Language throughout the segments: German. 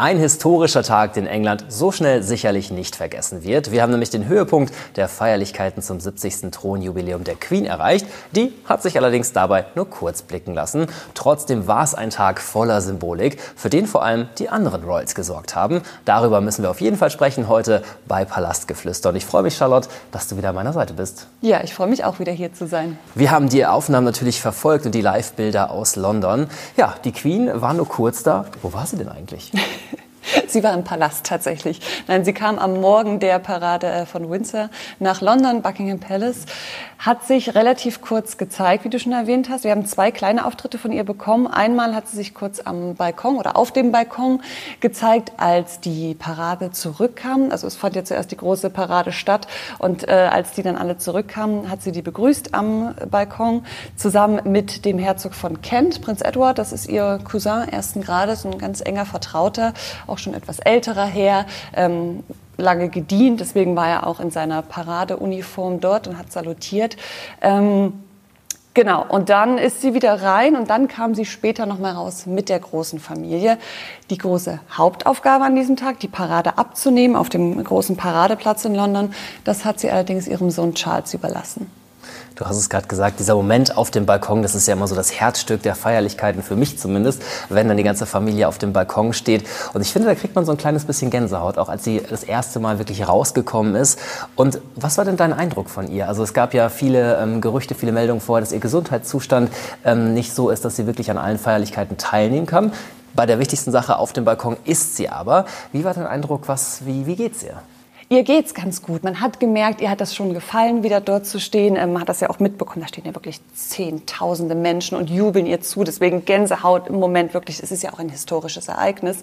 Ein historischer Tag, den England so schnell sicherlich nicht vergessen wird. Wir haben nämlich den Höhepunkt der Feierlichkeiten zum 70. Thronjubiläum der Queen erreicht. Die hat sich allerdings dabei nur kurz blicken lassen. Trotzdem war es ein Tag voller Symbolik, für den vor allem die anderen Royals gesorgt haben. Darüber müssen wir auf jeden Fall sprechen heute bei Palastgeflüster. Und ich freue mich, Charlotte, dass du wieder an meiner Seite bist. Ja, ich freue mich auch wieder hier zu sein. Wir haben die Aufnahmen natürlich verfolgt und die Live-Bilder aus London. Ja, die Queen war nur kurz da. Wo war sie denn eigentlich? Sie war im Palast tatsächlich. Nein, sie kam am Morgen der Parade äh, von Windsor nach London, Buckingham Palace, hat sich relativ kurz gezeigt, wie du schon erwähnt hast. Wir haben zwei kleine Auftritte von ihr bekommen. Einmal hat sie sich kurz am Balkon oder auf dem Balkon gezeigt, als die Parade zurückkam. Also es fand ja zuerst die große Parade statt und äh, als die dann alle zurückkamen, hat sie die begrüßt am Balkon zusammen mit dem Herzog von Kent, Prinz Edward. Das ist ihr Cousin ersten Grades, ein ganz enger Vertrauter, auch schon etwas älterer Herr. Ähm, lange gedient, deswegen war er auch in seiner Paradeuniform dort und hat salutiert. Ähm, Genau, und dann ist sie wieder rein und dann kam sie später nochmal raus mit der großen Familie. Die große Hauptaufgabe an diesem Tag, die Parade abzunehmen auf dem großen Paradeplatz in London, das hat sie allerdings ihrem Sohn Charles überlassen. Du hast es gerade gesagt, dieser Moment auf dem Balkon, das ist ja immer so das Herzstück der Feierlichkeiten, für mich zumindest, wenn dann die ganze Familie auf dem Balkon steht. Und ich finde, da kriegt man so ein kleines bisschen Gänsehaut, auch als sie das erste Mal wirklich rausgekommen ist. Und was war denn dein Eindruck von ihr? Also es gab ja viele ähm, Gerüchte, viele Meldungen vorher, dass ihr Gesundheitszustand ähm, nicht so ist, dass sie wirklich an allen Feierlichkeiten teilnehmen kann. Bei der wichtigsten Sache auf dem Balkon ist sie aber. Wie war dein Eindruck? Was, wie, wie geht's ihr? Ihr geht's ganz gut. Man hat gemerkt, ihr hat das schon gefallen, wieder dort zu stehen. Ähm, man hat das ja auch mitbekommen. Da stehen ja wirklich zehntausende Menschen und jubeln ihr zu. Deswegen Gänsehaut im Moment wirklich. Es ist ja auch ein historisches Ereignis.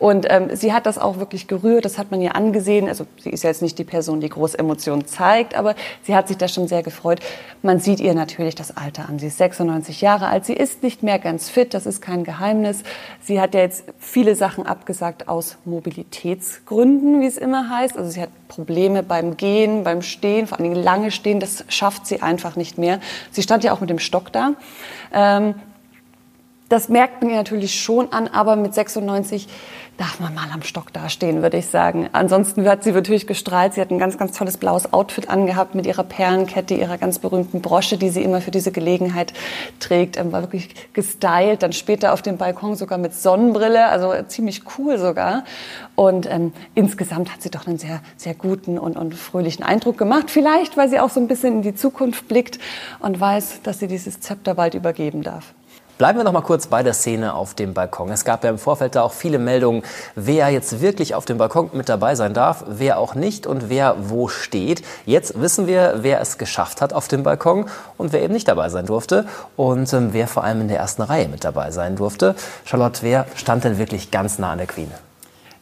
Und ähm, sie hat das auch wirklich gerührt. Das hat man ihr angesehen. Also sie ist ja jetzt nicht die Person, die große Emotionen zeigt, aber sie hat sich da schon sehr gefreut. Man sieht ihr natürlich das Alter an. Sie ist 96 Jahre alt. Sie ist nicht mehr ganz fit. Das ist kein Geheimnis. Sie hat ja jetzt viele Sachen abgesagt aus Mobilitätsgründen, wie es immer heißt. Also sie hat Probleme beim Gehen, beim Stehen, vor allen Dingen lange Stehen, das schafft sie einfach nicht mehr. Sie stand ja auch mit dem Stock da. Ähm, das merkt man natürlich schon an, aber mit 96 darf man mal am Stock dastehen, würde ich sagen. Ansonsten hat sie natürlich gestrahlt. Sie hat ein ganz, ganz tolles blaues Outfit angehabt mit ihrer Perlenkette, ihrer ganz berühmten Brosche, die sie immer für diese Gelegenheit trägt. Ähm, war wirklich gestylt. Dann später auf dem Balkon sogar mit Sonnenbrille, also ziemlich cool sogar. Und ähm, insgesamt hat sie doch einen sehr, sehr guten und, und fröhlichen Eindruck gemacht. Vielleicht, weil sie auch so ein bisschen in die Zukunft blickt und weiß, dass sie dieses Zepter bald übergeben darf. Bleiben wir noch mal kurz bei der Szene auf dem Balkon. Es gab ja im Vorfeld da auch viele Meldungen, wer jetzt wirklich auf dem Balkon mit dabei sein darf, wer auch nicht und wer wo steht. Jetzt wissen wir, wer es geschafft hat auf dem Balkon und wer eben nicht dabei sein durfte und ähm, wer vor allem in der ersten Reihe mit dabei sein durfte. Charlotte, wer stand denn wirklich ganz nah an der Queen?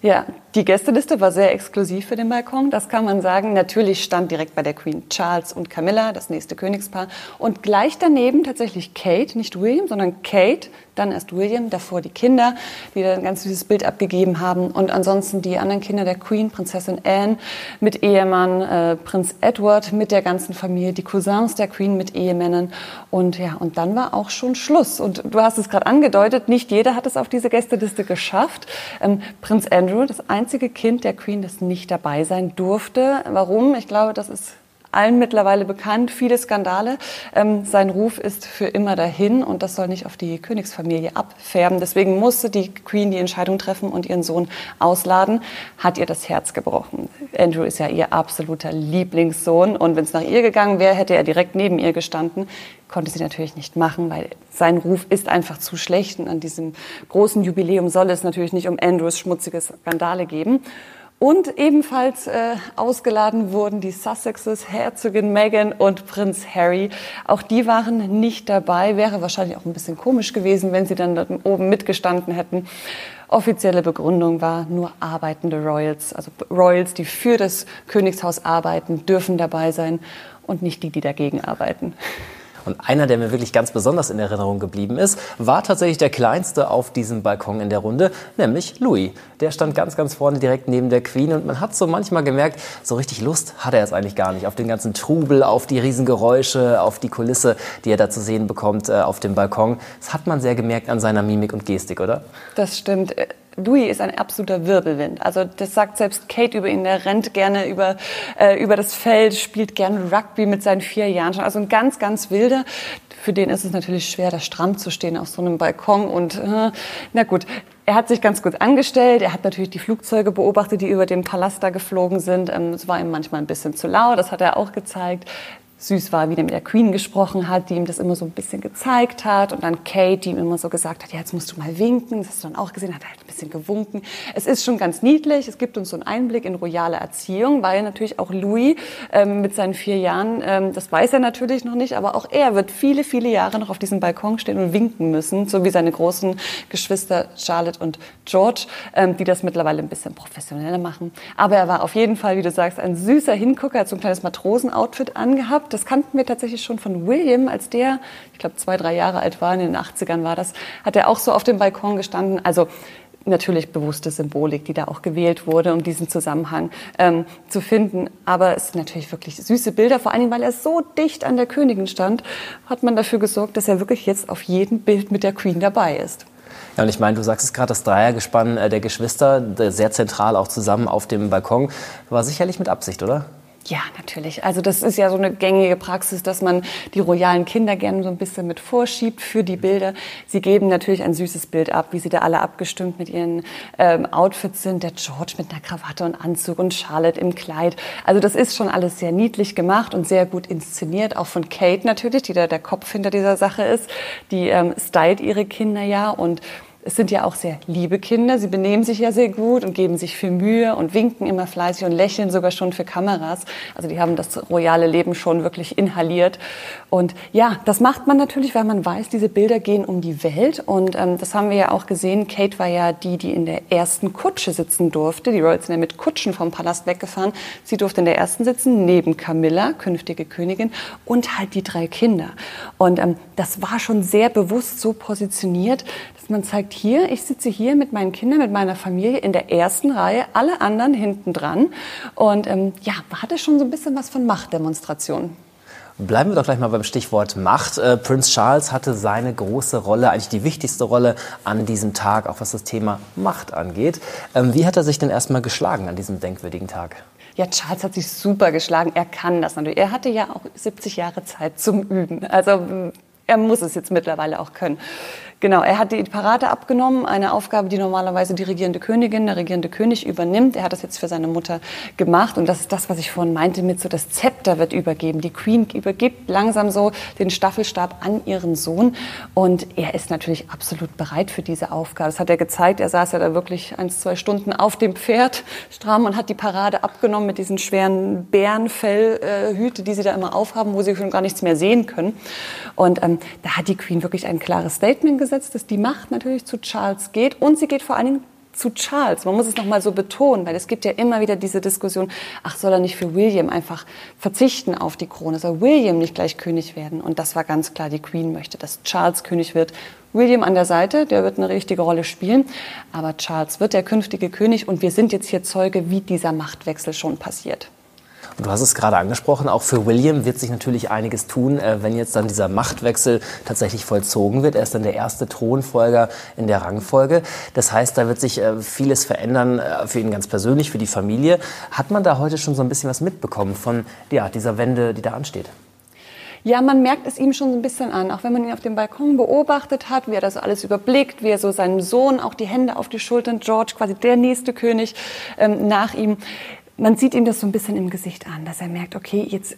Ja, die Gästeliste war sehr exklusiv für den Balkon, das kann man sagen. Natürlich stand direkt bei der Queen Charles und Camilla, das nächste Königspaar. Und gleich daneben tatsächlich Kate, nicht William, sondern Kate, dann erst William, davor die Kinder, die da ein ganz süßes Bild abgegeben haben. Und ansonsten die anderen Kinder der Queen, Prinzessin Anne mit Ehemann, äh, Prinz Edward mit der ganzen Familie, die Cousins der Queen mit Ehemännern. Und ja, und dann war auch schon Schluss. Und du hast es gerade angedeutet, nicht jeder hat es auf diese Gästeliste geschafft. Ähm, Prinz Andrew, das einzige Kind der Queen, das nicht dabei sein durfte. Warum? Ich glaube, das ist allen mittlerweile bekannt, viele Skandale. Ähm, sein Ruf ist für immer dahin und das soll nicht auf die Königsfamilie abfärben. Deswegen musste die Queen die Entscheidung treffen und ihren Sohn ausladen. Hat ihr das Herz gebrochen. Andrew ist ja ihr absoluter Lieblingssohn und wenn es nach ihr gegangen wäre, hätte er direkt neben ihr gestanden. Konnte sie natürlich nicht machen, weil sein Ruf ist einfach zu schlecht und an diesem großen Jubiläum soll es natürlich nicht um Andrews schmutzige Skandale geben. Und ebenfalls äh, ausgeladen wurden die Sussexes, Herzogin Meghan und Prinz Harry. Auch die waren nicht dabei. Wäre wahrscheinlich auch ein bisschen komisch gewesen, wenn sie dann oben mitgestanden hätten. Offizielle Begründung war, nur arbeitende Royals, also Royals, die für das Königshaus arbeiten, dürfen dabei sein und nicht die, die dagegen arbeiten. Und einer, der mir wirklich ganz besonders in Erinnerung geblieben ist, war tatsächlich der kleinste auf diesem Balkon in der Runde, nämlich Louis. Der stand ganz, ganz vorne direkt neben der Queen und man hat so manchmal gemerkt, so richtig Lust hat er jetzt eigentlich gar nicht auf den ganzen Trubel, auf die Riesengeräusche, auf die Kulisse, die er da zu sehen bekommt äh, auf dem Balkon. Das hat man sehr gemerkt an seiner Mimik und Gestik, oder? Das stimmt Louis ist ein absoluter Wirbelwind. Also das sagt selbst Kate über ihn. Er rennt gerne über, äh, über das Feld, spielt gerne Rugby mit seinen vier Jahren schon. Also ein ganz, ganz wilder. Für den ist es natürlich schwer, da stramm zu stehen auf so einem Balkon. Und äh, na gut, er hat sich ganz gut angestellt. Er hat natürlich die Flugzeuge beobachtet, die über dem Palast da geflogen sind. Ähm, es war ihm manchmal ein bisschen zu laut, das hat er auch gezeigt süß war, wie der mit der Queen gesprochen hat, die ihm das immer so ein bisschen gezeigt hat. Und dann Kate, die ihm immer so gesagt hat, ja, jetzt musst du mal winken. Das hast du dann auch gesehen, hat halt ein bisschen gewunken. Es ist schon ganz niedlich. Es gibt uns so einen Einblick in royale Erziehung, weil natürlich auch Louis ähm, mit seinen vier Jahren, ähm, das weiß er natürlich noch nicht, aber auch er wird viele, viele Jahre noch auf diesem Balkon stehen und winken müssen, so wie seine großen Geschwister Charlotte und George, ähm, die das mittlerweile ein bisschen professioneller machen. Aber er war auf jeden Fall, wie du sagst, ein süßer Hingucker, hat so ein kleines Matrosenoutfit angehabt das kannten wir tatsächlich schon von William, als der, ich glaube, zwei, drei Jahre alt war, in den 80ern war das, hat er auch so auf dem Balkon gestanden. Also natürlich bewusste Symbolik, die da auch gewählt wurde, um diesen Zusammenhang ähm, zu finden. Aber es sind natürlich wirklich süße Bilder, vor Dingen, weil er so dicht an der Königin stand, hat man dafür gesorgt, dass er wirklich jetzt auf jedem Bild mit der Queen dabei ist. Ja, und ich meine, du sagst es gerade, das Dreiergespann äh, der Geschwister, sehr zentral auch zusammen auf dem Balkon, war sicherlich mit Absicht, oder? Ja, natürlich. Also das ist ja so eine gängige Praxis, dass man die royalen Kinder gerne so ein bisschen mit vorschiebt für die Bilder. Sie geben natürlich ein süßes Bild ab, wie sie da alle abgestimmt mit ihren ähm, Outfits sind. Der George mit einer Krawatte und Anzug und Charlotte im Kleid. Also das ist schon alles sehr niedlich gemacht und sehr gut inszeniert. Auch von Kate natürlich, die da der Kopf hinter dieser Sache ist. Die ähm, stylt ihre Kinder ja und es sind ja auch sehr liebe Kinder. Sie benehmen sich ja sehr gut und geben sich viel Mühe und winken immer fleißig und lächeln sogar schon für Kameras. Also die haben das royale Leben schon wirklich inhaliert. Und ja, das macht man natürlich, weil man weiß, diese Bilder gehen um die Welt. Und ähm, das haben wir ja auch gesehen. Kate war ja die, die in der ersten Kutsche sitzen durfte. Die Royals sind ja mit Kutschen vom Palast weggefahren. Sie durfte in der ersten sitzen, neben Camilla, künftige Königin, und halt die drei Kinder. Und ähm, das war schon sehr bewusst so positioniert, dass man zeigt, hier, ich sitze hier mit meinen Kindern, mit meiner Familie in der ersten Reihe, alle anderen hinten dran. Und ähm, ja, hatte schon so ein bisschen was von Machtdemonstration. Bleiben wir doch gleich mal beim Stichwort Macht. Äh, Prince Charles hatte seine große Rolle, eigentlich die wichtigste Rolle an diesem Tag, auch was das Thema Macht angeht. Ähm, wie hat er sich denn erstmal geschlagen an diesem denkwürdigen Tag? Ja, Charles hat sich super geschlagen. Er kann das natürlich. Er hatte ja auch 70 Jahre Zeit zum Üben. Also er muss es jetzt mittlerweile auch können. Genau, er hat die Parade abgenommen, eine Aufgabe, die normalerweise die regierende Königin, der regierende König übernimmt. Er hat das jetzt für seine Mutter gemacht und das ist das, was ich vorhin meinte mit so, das Zepter wird übergeben. Die Queen übergibt langsam so den Staffelstab an ihren Sohn und er ist natürlich absolut bereit für diese Aufgabe. Das hat er gezeigt. Er saß ja da wirklich ein, zwei Stunden auf dem Pferd stramm und hat die Parade abgenommen mit diesen schweren Bärenfellhüte, die sie da immer aufhaben, wo sie schon gar nichts mehr sehen können. Und ähm, da hat die Queen wirklich ein klares Statement gesagt durchgesetzt, dass die Macht natürlich zu Charles geht und sie geht vor allen Dingen zu Charles. Man muss es noch mal so betonen, weil es gibt ja immer wieder diese Diskussion, ach, soll er nicht für William einfach verzichten auf die Krone? Soll William nicht gleich König werden? Und das war ganz klar, die Queen möchte, dass Charles König wird. William an der Seite, der wird eine richtige Rolle spielen, aber Charles wird der künftige König und wir sind jetzt hier Zeuge, wie dieser Machtwechsel schon passiert. Und du hast es gerade angesprochen, auch für William wird sich natürlich einiges tun, äh, wenn jetzt dann dieser Machtwechsel tatsächlich vollzogen wird. Er ist dann der erste Thronfolger in der Rangfolge. Das heißt, da wird sich äh, vieles verändern äh, für ihn ganz persönlich, für die Familie. Hat man da heute schon so ein bisschen was mitbekommen von ja, dieser Wende, die da ansteht? Ja, man merkt es ihm schon so ein bisschen an, auch wenn man ihn auf dem Balkon beobachtet hat, wie er das alles überblickt, wie er so seinem Sohn auch die Hände auf die Schultern, George, quasi der nächste König ähm, nach ihm man sieht ihm das so ein bisschen im Gesicht an, dass er merkt, okay, jetzt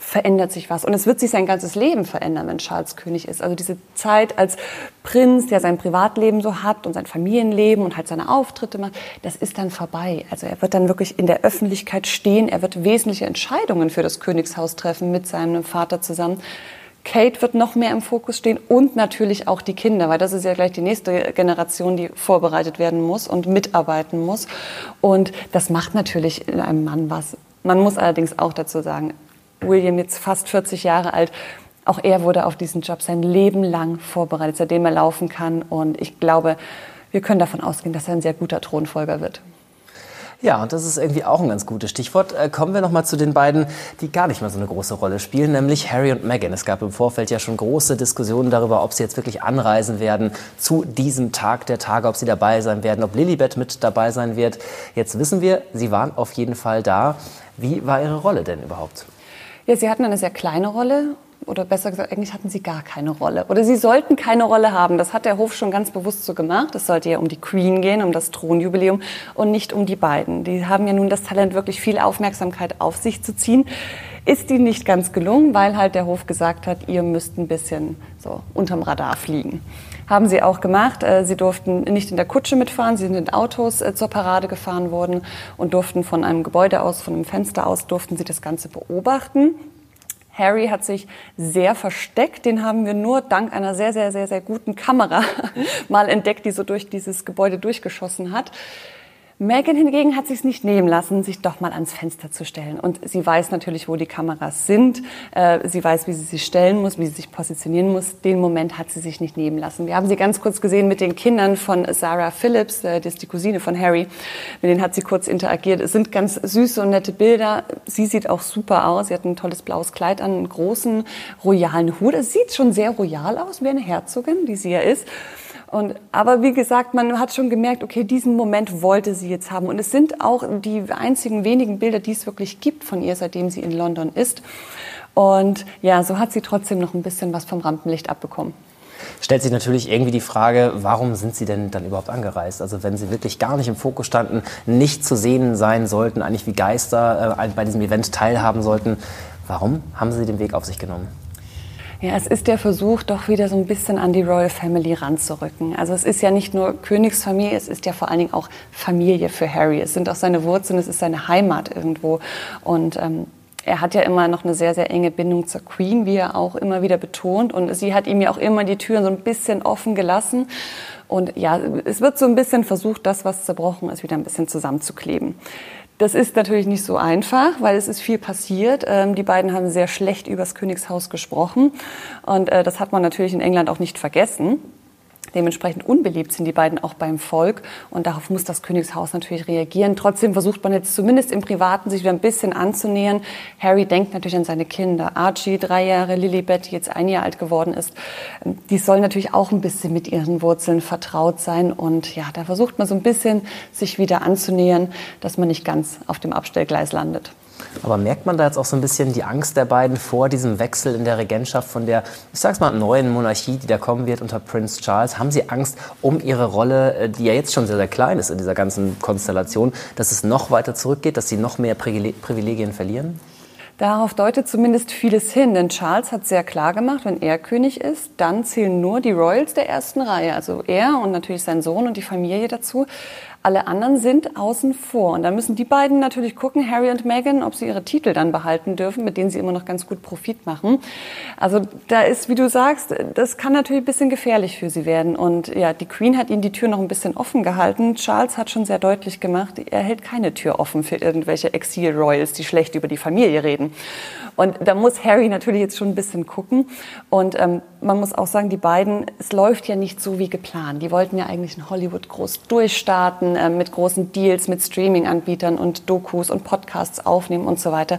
verändert sich was. Und es wird sich sein ganzes Leben verändern, wenn Charles König ist. Also diese Zeit als Prinz, der sein Privatleben so hat und sein Familienleben und halt seine Auftritte macht, das ist dann vorbei. Also er wird dann wirklich in der Öffentlichkeit stehen. Er wird wesentliche Entscheidungen für das Königshaus treffen mit seinem Vater zusammen. Kate wird noch mehr im Fokus stehen und natürlich auch die Kinder, weil das ist ja gleich die nächste Generation, die vorbereitet werden muss und mitarbeiten muss. Und das macht natürlich in einem Mann was. Man muss allerdings auch dazu sagen, William jetzt fast 40 Jahre alt, auch er wurde auf diesen Job sein Leben lang vorbereitet, seitdem er laufen kann. Und ich glaube, wir können davon ausgehen, dass er ein sehr guter Thronfolger wird. Ja, und das ist irgendwie auch ein ganz gutes Stichwort. Äh, kommen wir noch mal zu den beiden, die gar nicht mehr so eine große Rolle spielen, nämlich Harry und Meghan. Es gab im Vorfeld ja schon große Diskussionen darüber, ob sie jetzt wirklich anreisen werden zu diesem Tag der Tage, ob sie dabei sein werden, ob Lilibet mit dabei sein wird. Jetzt wissen wir, sie waren auf jeden Fall da. Wie war ihre Rolle denn überhaupt? Ja, sie hatten eine sehr kleine Rolle oder besser gesagt, eigentlich hatten sie gar keine Rolle. Oder sie sollten keine Rolle haben. Das hat der Hof schon ganz bewusst so gemacht. Es sollte ja um die Queen gehen, um das Thronjubiläum und nicht um die beiden. Die haben ja nun das Talent, wirklich viel Aufmerksamkeit auf sich zu ziehen. Ist ihnen nicht ganz gelungen, weil halt der Hof gesagt hat, ihr müsst ein bisschen so unterm Radar fliegen. Haben sie auch gemacht. Äh, sie durften nicht in der Kutsche mitfahren, sie sind in Autos äh, zur Parade gefahren worden und durften von einem Gebäude aus, von einem Fenster aus, durften sie das Ganze beobachten. Harry hat sich sehr versteckt. Den haben wir nur dank einer sehr, sehr, sehr, sehr guten Kamera mal entdeckt, die so durch dieses Gebäude durchgeschossen hat. Megan hingegen hat sich nicht nehmen lassen, sich doch mal ans Fenster zu stellen. Und sie weiß natürlich, wo die Kameras sind. Äh, sie weiß, wie sie sich stellen muss, wie sie sich positionieren muss. Den Moment hat sie sich nicht nehmen lassen. Wir haben sie ganz kurz gesehen mit den Kindern von Sarah Phillips, äh, das ist die Cousine von Harry. Mit denen hat sie kurz interagiert. Es sind ganz süße und nette Bilder. Sie sieht auch super aus. Sie hat ein tolles blaues Kleid an, einen großen royalen Hut. Es sieht schon sehr royal aus, wie eine Herzogin, die sie ja ist. Und, aber wie gesagt, man hat schon gemerkt, okay, diesen Moment wollte sie jetzt haben. Und es sind auch die einzigen wenigen Bilder, die es wirklich gibt von ihr, seitdem sie in London ist. Und ja, so hat sie trotzdem noch ein bisschen was vom Rampenlicht abbekommen stellt sich natürlich irgendwie die Frage, warum sind sie denn dann überhaupt angereist? Also wenn sie wirklich gar nicht im Fokus standen, nicht zu sehen sein sollten, eigentlich wie Geister äh, bei diesem Event teilhaben sollten, warum haben sie den Weg auf sich genommen? Ja, es ist der Versuch, doch wieder so ein bisschen an die Royal Family ranzurücken. Also es ist ja nicht nur Königsfamilie, es ist ja vor allen Dingen auch Familie für Harry. Es sind auch seine Wurzeln, es ist seine Heimat irgendwo. Und ähm, er hat ja immer noch eine sehr, sehr enge Bindung zur Queen, wie er auch immer wieder betont. Und sie hat ihm ja auch immer die Türen so ein bisschen offen gelassen. Und ja, es wird so ein bisschen versucht, das, was zerbrochen ist, wieder ein bisschen zusammenzukleben. Das ist natürlich nicht so einfach, weil es ist viel passiert. Ähm, die beiden haben sehr schlecht übers Königshaus gesprochen und äh, das hat man natürlich in England auch nicht vergessen. Dementsprechend unbeliebt sind die beiden auch beim Volk und darauf muss das Königshaus natürlich reagieren. Trotzdem versucht man jetzt zumindest im Privaten sich wieder ein bisschen anzunähern. Harry denkt natürlich an seine Kinder. Archie, drei Jahre, Lilibet, die jetzt ein Jahr alt geworden ist. Die sollen natürlich auch ein bisschen mit ihren Wurzeln vertraut sein und ja, da versucht man so ein bisschen sich wieder anzunähern, dass man nicht ganz auf dem Abstellgleis landet. Aber merkt man da jetzt auch so ein bisschen die Angst der beiden vor diesem Wechsel in der Regentschaft von der, ich sag's mal, neuen Monarchie, die da kommen wird unter Prince Charles? Haben Sie Angst um Ihre Rolle, äh, die ja jetzt schon sehr, sehr klein ist in dieser ganzen Konstellation, dass es noch weiter zurückgeht, dass Sie noch mehr Privilegien verlieren? Darauf deutet zumindest vieles hin, denn Charles hat sehr klar gemacht, wenn er König ist, dann zählen nur die Royals der ersten Reihe, also er und natürlich sein Sohn und die Familie dazu. Alle anderen sind außen vor. Und da müssen die beiden natürlich gucken, Harry und Meghan, ob sie ihre Titel dann behalten dürfen, mit denen sie immer noch ganz gut Profit machen. Also da ist, wie du sagst, das kann natürlich ein bisschen gefährlich für sie werden. Und ja, die Queen hat ihnen die Tür noch ein bisschen offen gehalten. Charles hat schon sehr deutlich gemacht, er hält keine Tür offen für irgendwelche Exil-Royals, die schlecht über die Familie reden. Und da muss Harry natürlich jetzt schon ein bisschen gucken. Und ähm, man muss auch sagen, die beiden, es läuft ja nicht so wie geplant. Die wollten ja eigentlich in Hollywood groß durchstarten, äh, mit großen Deals, mit Streaming-Anbietern und Dokus und Podcasts aufnehmen und so weiter.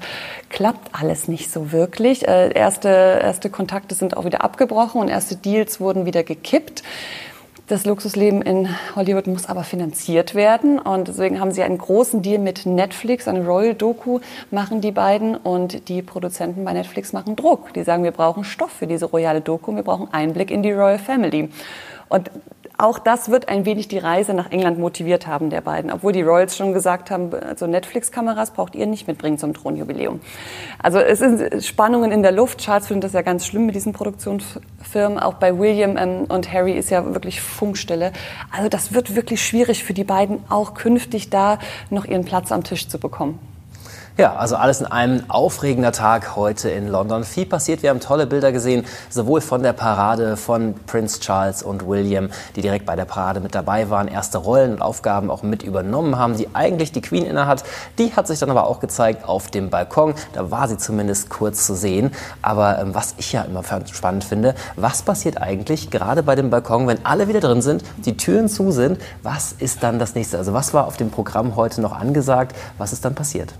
Klappt alles nicht so wirklich. Äh, erste, erste Kontakte sind auch wieder abgebrochen und erste Deals wurden wieder gekippt. Das Luxusleben in Hollywood muss aber finanziert werden und deswegen haben sie einen großen Deal mit Netflix, eine Royal Doku machen die beiden und die Produzenten bei Netflix machen Druck. Die sagen, wir brauchen Stoff für diese royale Doku, wir brauchen Einblick in die Royal Family. Und auch das wird ein wenig die Reise nach England motiviert haben der beiden, obwohl die Royals schon gesagt haben, also Netflix-Kameras braucht ihr nicht mitbringen zum Thronjubiläum. Also es sind Spannungen in der Luft. Charles findet das ja ganz schlimm mit diesen Produktionsfirmen. Auch bei William ähm, und Harry ist ja wirklich Funkstelle. Also das wird wirklich schwierig für die beiden, auch künftig da noch ihren Platz am Tisch zu bekommen. Ja, also alles in einem aufregender Tag heute in London. Viel passiert. Wir haben tolle Bilder gesehen, sowohl von der Parade von Prince Charles und William, die direkt bei der Parade mit dabei waren, erste Rollen und Aufgaben auch mit übernommen haben, die eigentlich die Queen innehat. Die hat sich dann aber auch gezeigt auf dem Balkon. Da war sie zumindest kurz zu sehen. Aber ähm, was ich ja immer spannend finde, was passiert eigentlich gerade bei dem Balkon, wenn alle wieder drin sind, die Türen zu sind? Was ist dann das nächste? Also was war auf dem Programm heute noch angesagt? Was ist dann passiert?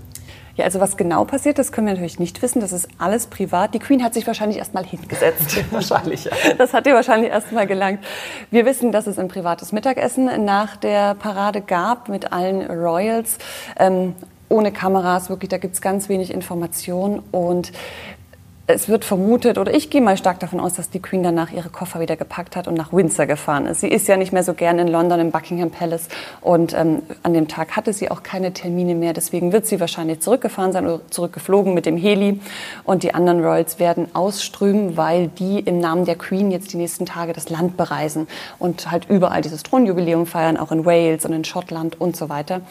Ja, also was genau passiert, das können wir natürlich nicht wissen. Das ist alles privat. Die Queen hat sich wahrscheinlich erst mal hingesetzt. wahrscheinlich, ja. Das hat ihr wahrscheinlich erst mal gelangt. Wir wissen, dass es ein privates Mittagessen nach der Parade gab mit allen Royals. Ähm, ohne Kameras, wirklich, da gibt es ganz wenig Informationen. Und es wird vermutet, oder ich gehe mal stark davon aus, dass die Queen danach ihre Koffer wieder gepackt hat und nach Windsor gefahren ist. Sie ist ja nicht mehr so gern in London im Buckingham Palace und ähm, an dem Tag hatte sie auch keine Termine mehr. Deswegen wird sie wahrscheinlich zurückgefahren sein oder zurückgeflogen mit dem Heli. Und die anderen Royals werden ausströmen, weil die im Namen der Queen jetzt die nächsten Tage das Land bereisen und halt überall dieses Thronjubiläum feiern, auch in Wales und in Schottland und so weiter.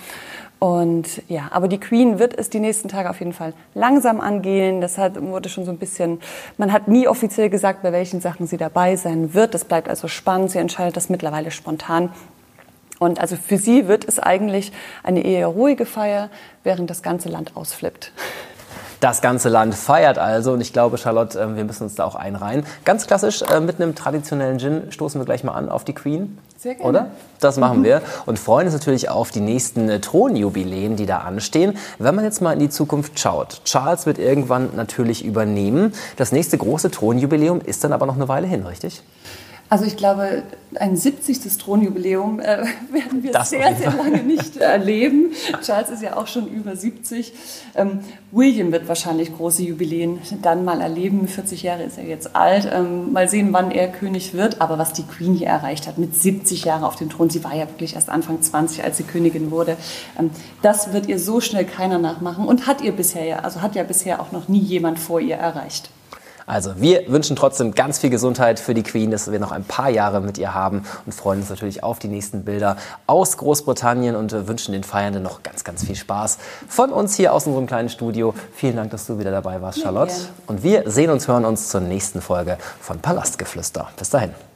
Und ja, aber die Queen wird es die nächsten Tage auf jeden Fall langsam angehen. Das hat, wurde schon so ein bisschen, man hat nie offiziell gesagt, bei welchen Sachen sie dabei sein wird. Das bleibt also spannend. Sie entscheidet das mittlerweile spontan. Und also für sie wird es eigentlich eine eher ruhige Feier, während das ganze Land ausflippt. Das ganze Land feiert also und ich glaube, Charlotte, äh, wir müssen uns da auch einreihen. Ganz klassisch äh, mit einem traditionellen Gin stoßen wir gleich mal an auf die Queen. Sehr gerne. Oder? Das machen mhm. wir und freuen uns natürlich auf die nächsten äh, Thronjubiläen, die da anstehen. Wenn man jetzt mal in die Zukunft schaut, Charles wird irgendwann natürlich übernehmen. Das nächste große Thronjubiläum ist dann aber noch eine Weile hin, richtig? Also ich glaube, ein 70. Thronjubiläum äh, werden wir das sehr, sehr lange nicht erleben. Charles ist ja auch schon über 70. Ähm, William wird wahrscheinlich große Jubiläen dann mal erleben. 40 Jahre ist er jetzt alt. Ähm, mal sehen, wann er König wird. Aber was die Queen hier erreicht hat, mit 70 Jahren auf dem Thron, sie war ja wirklich erst Anfang 20, als sie Königin wurde, ähm, das wird ihr so schnell keiner nachmachen und hat ihr bisher ja, also hat ja bisher auch noch nie jemand vor ihr erreicht. Also wir wünschen trotzdem ganz viel Gesundheit für die Queen, dass wir noch ein paar Jahre mit ihr haben und freuen uns natürlich auf die nächsten Bilder aus Großbritannien und äh, wünschen den Feiernden noch ganz, ganz viel Spaß. Von uns hier aus unserem kleinen Studio. Vielen Dank, dass du wieder dabei warst, Charlotte. Und wir sehen uns, hören uns zur nächsten Folge von Palastgeflüster. Bis dahin.